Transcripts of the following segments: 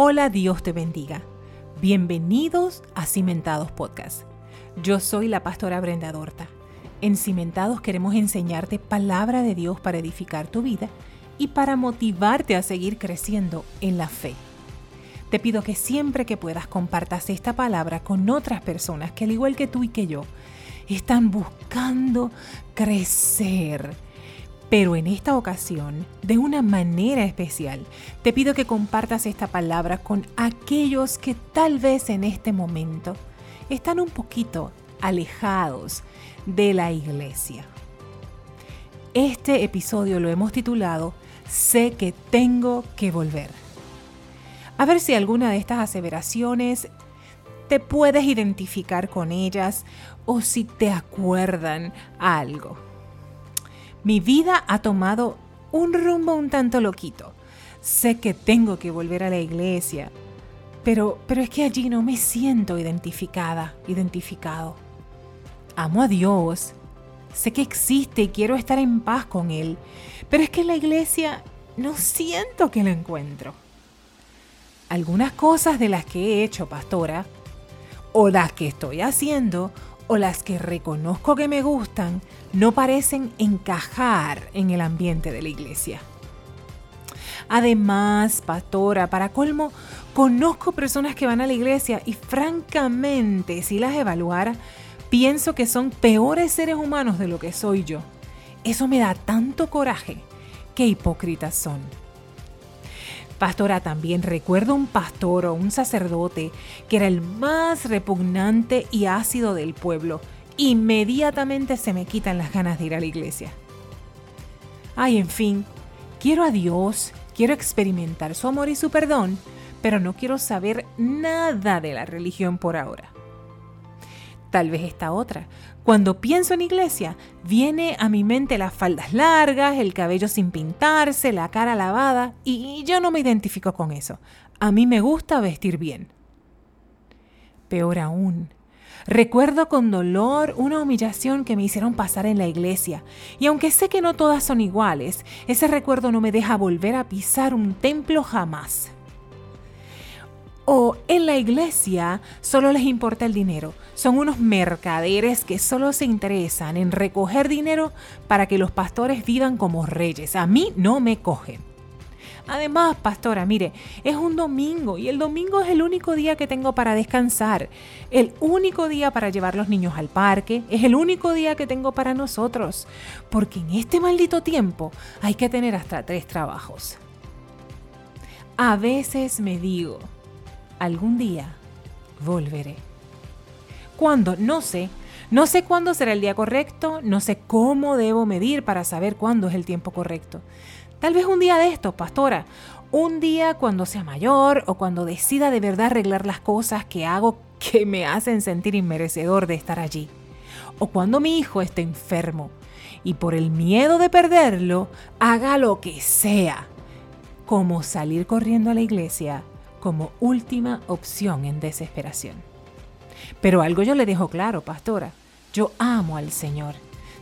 Hola, Dios te bendiga. Bienvenidos a Cimentados Podcast. Yo soy la pastora Brenda Dorta. En Cimentados queremos enseñarte palabra de Dios para edificar tu vida y para motivarte a seguir creciendo en la fe. Te pido que siempre que puedas compartas esta palabra con otras personas que al igual que tú y que yo, están buscando crecer pero en esta ocasión, de una manera especial, te pido que compartas esta palabra con aquellos que tal vez en este momento están un poquito alejados de la iglesia. Este episodio lo hemos titulado Sé que tengo que volver. A ver si alguna de estas aseveraciones te puedes identificar con ellas o si te acuerdan algo. Mi vida ha tomado un rumbo un tanto loquito. Sé que tengo que volver a la iglesia, pero, pero es que allí no me siento identificada, identificado. Amo a Dios, sé que existe y quiero estar en paz con Él, pero es que en la iglesia no siento que lo encuentro. Algunas cosas de las que he hecho, pastora, o las que estoy haciendo, o las que reconozco que me gustan no parecen encajar en el ambiente de la iglesia. Además, pastora, para colmo, conozco personas que van a la iglesia y francamente, si las evaluara, pienso que son peores seres humanos de lo que soy yo. Eso me da tanto coraje. Qué hipócritas son. Pastora, también recuerdo un pastor o un sacerdote que era el más repugnante y ácido del pueblo. Inmediatamente se me quitan las ganas de ir a la iglesia. Ay, en fin, quiero a Dios, quiero experimentar su amor y su perdón, pero no quiero saber nada de la religión por ahora. Tal vez esta otra. Cuando pienso en iglesia, viene a mi mente las faldas largas, el cabello sin pintarse, la cara lavada, y yo no me identifico con eso. A mí me gusta vestir bien. Peor aún, recuerdo con dolor una humillación que me hicieron pasar en la iglesia, y aunque sé que no todas son iguales, ese recuerdo no me deja volver a pisar un templo jamás. O en la iglesia solo les importa el dinero. Son unos mercaderes que solo se interesan en recoger dinero para que los pastores vivan como reyes. A mí no me cogen. Además, pastora, mire, es un domingo y el domingo es el único día que tengo para descansar, el único día para llevar los niños al parque, es el único día que tengo para nosotros, porque en este maldito tiempo hay que tener hasta tres trabajos. A veces me digo, algún día volveré. ¿Cuándo? No sé. No sé cuándo será el día correcto, no sé cómo debo medir para saber cuándo es el tiempo correcto. Tal vez un día de esto, pastora, un día cuando sea mayor o cuando decida de verdad arreglar las cosas que hago que me hacen sentir inmerecedor de estar allí. O cuando mi hijo esté enfermo y por el miedo de perderlo haga lo que sea, como salir corriendo a la iglesia como última opción en desesperación. Pero algo yo le dejo claro, pastora, yo amo al Señor.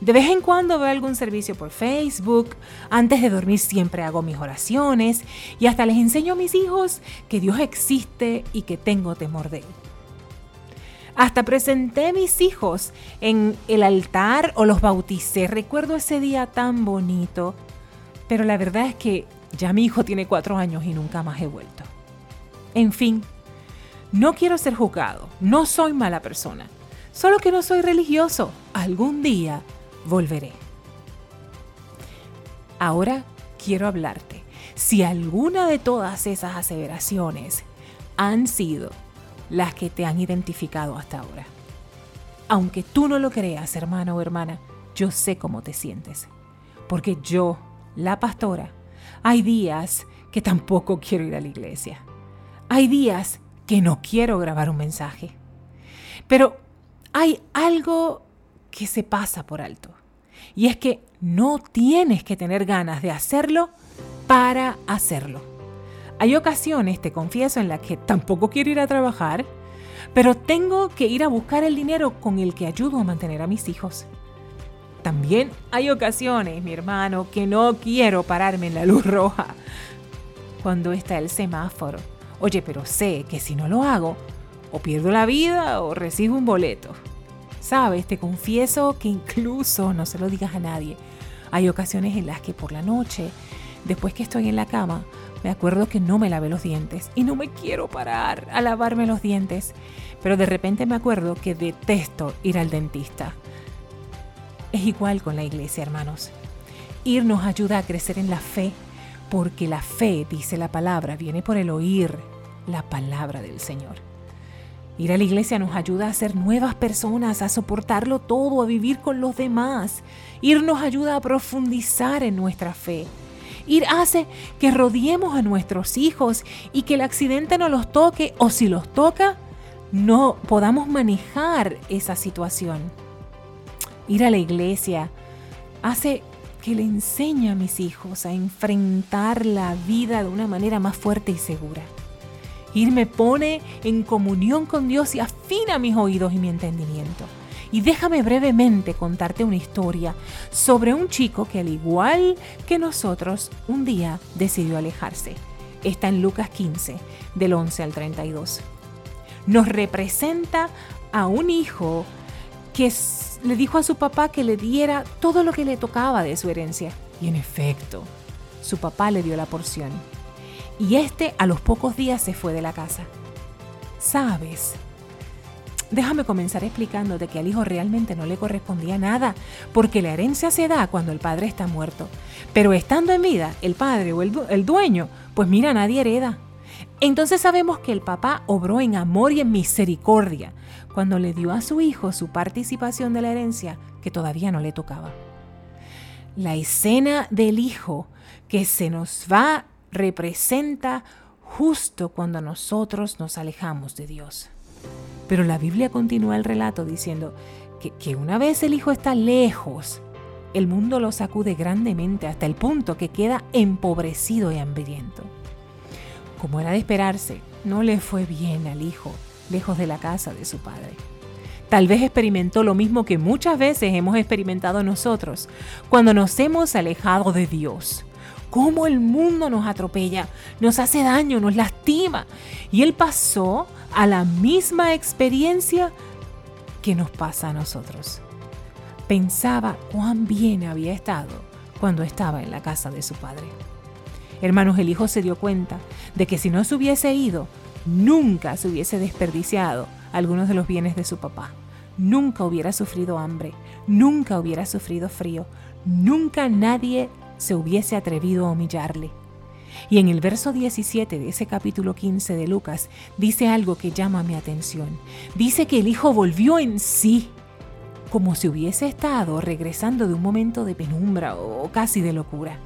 De vez en cuando veo algún servicio por Facebook, antes de dormir siempre hago mis oraciones y hasta les enseño a mis hijos que Dios existe y que tengo temor de Él. Hasta presenté a mis hijos en el altar o los bauticé. Recuerdo ese día tan bonito, pero la verdad es que ya mi hijo tiene cuatro años y nunca más he vuelto. En fin, no quiero ser juzgado, no soy mala persona, solo que no soy religioso. Algún día volveré. Ahora quiero hablarte. Si alguna de todas esas aseveraciones han sido las que te han identificado hasta ahora. Aunque tú no lo creas, hermano o hermana, yo sé cómo te sientes. Porque yo, la pastora, hay días que tampoco quiero ir a la iglesia. Hay días que no quiero grabar un mensaje, pero hay algo que se pasa por alto. Y es que no tienes que tener ganas de hacerlo para hacerlo. Hay ocasiones, te confieso, en las que tampoco quiero ir a trabajar, pero tengo que ir a buscar el dinero con el que ayudo a mantener a mis hijos. También hay ocasiones, mi hermano, que no quiero pararme en la luz roja cuando está el semáforo Oye, pero sé que si no lo hago, o pierdo la vida o recibo un boleto. Sabes, te confieso que incluso, no se lo digas a nadie, hay ocasiones en las que por la noche, después que estoy en la cama, me acuerdo que no me lavé los dientes y no me quiero parar a lavarme los dientes, pero de repente me acuerdo que detesto ir al dentista. Es igual con la iglesia, hermanos. Ir nos ayuda a crecer en la fe, porque la fe, dice la palabra, viene por el oír la palabra del Señor. Ir a la iglesia nos ayuda a ser nuevas personas, a soportarlo todo, a vivir con los demás. Ir nos ayuda a profundizar en nuestra fe. Ir hace que rodeemos a nuestros hijos y que el accidente no los toque o si los toca, no podamos manejar esa situación. Ir a la iglesia hace que le enseñe a mis hijos a enfrentar la vida de una manera más fuerte y segura. Ir me pone en comunión con Dios y afina mis oídos y mi entendimiento. Y déjame brevemente contarte una historia sobre un chico que al igual que nosotros, un día decidió alejarse. Está en Lucas 15, del 11 al 32. Nos representa a un hijo que le dijo a su papá que le diera todo lo que le tocaba de su herencia. Y en efecto, su papá le dio la porción y este a los pocos días se fue de la casa. ¿Sabes? Déjame comenzar explicándote que al hijo realmente no le correspondía nada, porque la herencia se da cuando el padre está muerto. Pero estando en vida, el padre o el, dueño, pues mira, nadie hereda. Entonces sabemos que el papá obró en amor y en misericordia cuando le dio a su hijo su participación de la herencia que todavía no le tocaba. La escena del hijo que se nos va representa justo cuando nosotros nos alejamos de Dios. Pero la Biblia continúa el relato diciendo que, una vez el Hijo está lejos, el mundo lo sacude grandemente hasta el punto que queda empobrecido y hambriento. Como era de esperarse, no le fue bien al Hijo lejos de la casa de su Padre. Tal vez experimentó lo mismo que muchas veces hemos experimentado nosotros cuando nos hemos alejado de Dios cómo el mundo nos atropella, nos hace daño, nos lastima. Y él pasó a la misma experiencia que nos pasa a nosotros. Pensaba cuán bien había estado cuando estaba en la casa de su padre. Hermanos, el hijo se dio cuenta de que si no se hubiese ido, nunca se hubiese desperdiciado algunos de los bienes de su papá. Nunca hubiera sufrido hambre, nunca hubiera sufrido frío, nunca nadie se hubiese atrevido a humillarle. Y en el verso 17 de ese capítulo 15 de Lucas dice algo que llama mi atención. Dice que el hijo volvió en sí, como si hubiese estado regresando de un momento de penumbra o casi de locura.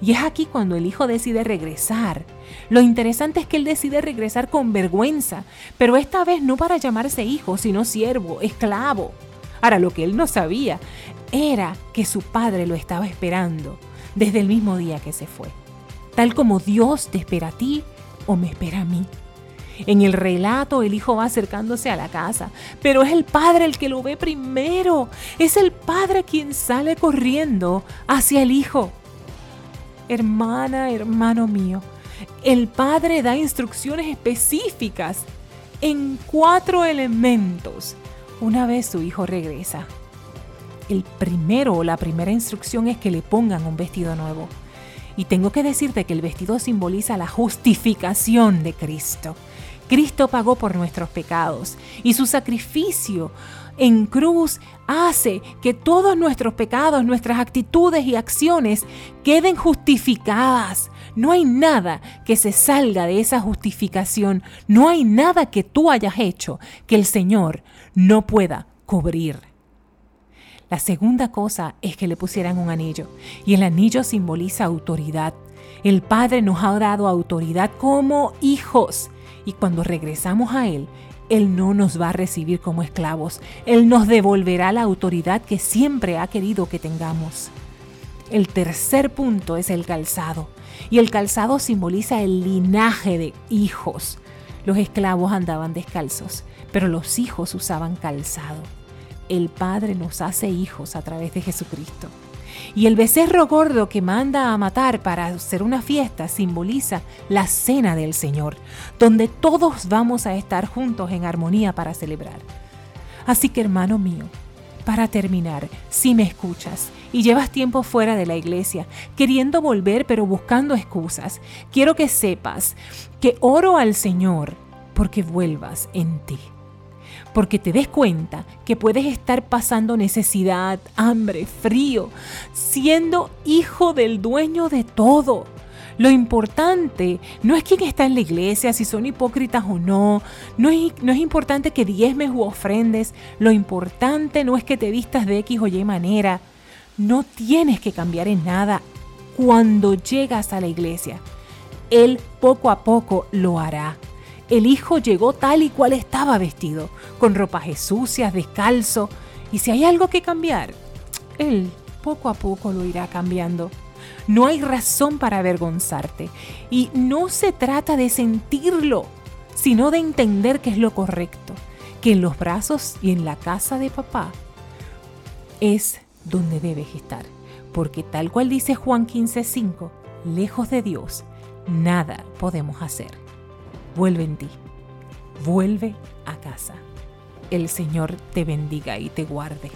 Y es aquí cuando el hijo decide regresar. Lo interesante es que él decide regresar con vergüenza, pero esta vez no para llamarse hijo, sino siervo, esclavo. Ahora, lo que él no sabía era que su padre lo estaba esperando desde el mismo día que se fue, tal como Dios te espera a ti o me espera a mí. En el relato el hijo va acercándose a la casa, pero es el padre el que lo ve primero. Es el padre quien sale corriendo hacia el hijo. Hermana, hermano mío, el padre da instrucciones específicas en cuatro elementos una vez su hijo regresa el primero o la primera instrucción es que le pongan un vestido nuevo. Y tengo que decirte que el vestido simboliza la justificación de Cristo. Cristo pagó por nuestros pecados y su sacrificio en cruz hace que todos nuestros pecados, nuestras actitudes y acciones queden justificadas. No hay nada que se salga de esa justificación. No hay nada que tú hayas hecho que el Señor no pueda cubrir. La segunda cosa es que le pusieran un anillo y el anillo simboliza autoridad. El Padre nos ha dado autoridad como hijos y cuando regresamos a Él, Él no nos va a recibir como esclavos. Él nos devolverá la autoridad que siempre ha querido que tengamos. El tercer punto es el calzado y el calzado simboliza el linaje de hijos. Los esclavos andaban descalzos, pero los hijos usaban calzado el Padre nos hace hijos a través de Jesucristo. Y el becerro gordo que manda a matar para hacer una fiesta simboliza la cena del Señor, donde todos vamos a estar juntos en armonía para celebrar. Así que hermano mío, para terminar, si me escuchas y llevas tiempo fuera de la iglesia, queriendo volver pero buscando excusas, quiero que sepas que oro al Señor porque vuelvas en ti. Porque te des cuenta que puedes estar pasando necesidad, hambre, frío, siendo hijo del dueño de todo lo importante no es quién está en la iglesia, si son hipócritas o no. No es, no es importante que diezmes u ofrendes. Lo importante no es que te vistas de X o Y manera. No tienes que cambiar en nada cuando llegas a la iglesia. Él poco a poco lo hará. El hijo llegó tal y cual estaba vestido, con ropas sucias, descalzo. Y si hay algo que cambiar, Él poco a poco lo irá cambiando. No hay razón para avergonzarte. Y no se trata de sentirlo, sino de entender que es lo correcto, que en los brazos y en la casa de papá es donde debes estar. Porque tal cual dice Juan 15:5, lejos de Dios, nada podemos hacer. Vuelve en ti, vuelve a casa. El Señor te bendiga y te guarde.